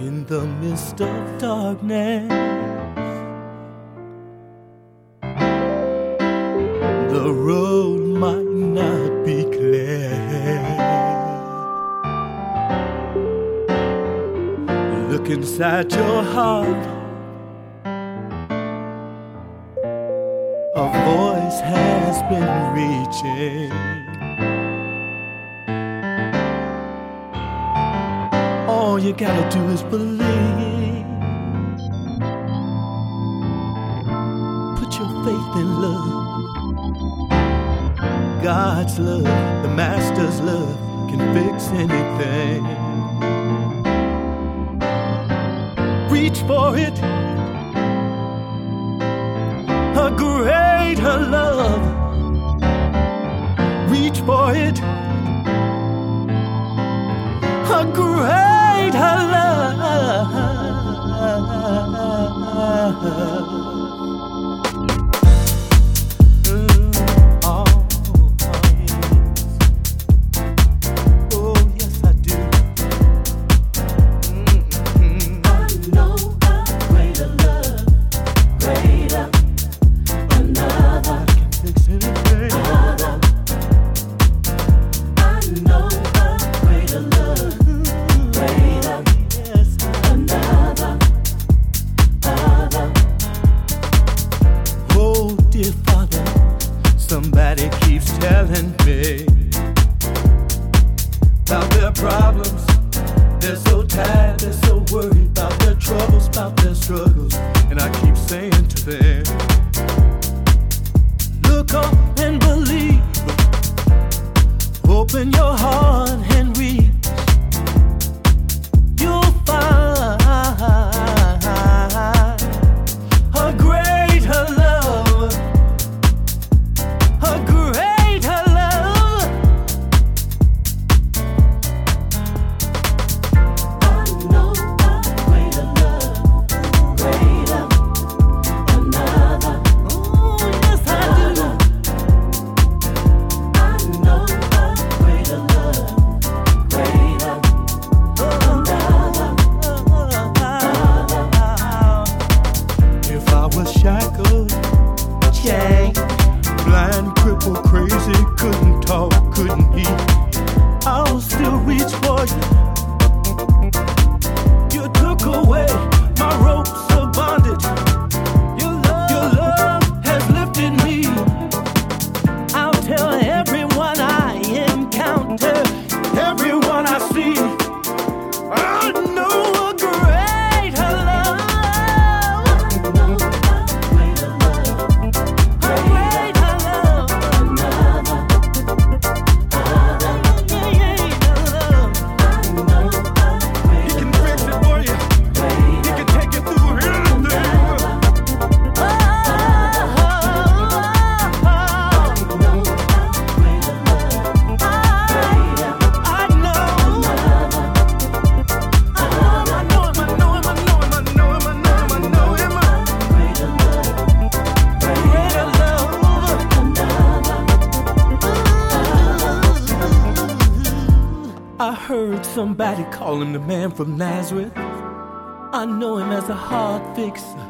in the midst of darkness. The road might not be clear. Look inside your heart. A voice has been reaching. you gotta do is believe. Put your faith in love. God's love, the Master's love, can fix anything. Reach for it. A greater love. Reach for it. A greater her love. call him the man from Nazareth. I know him as a heart fixer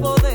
poder.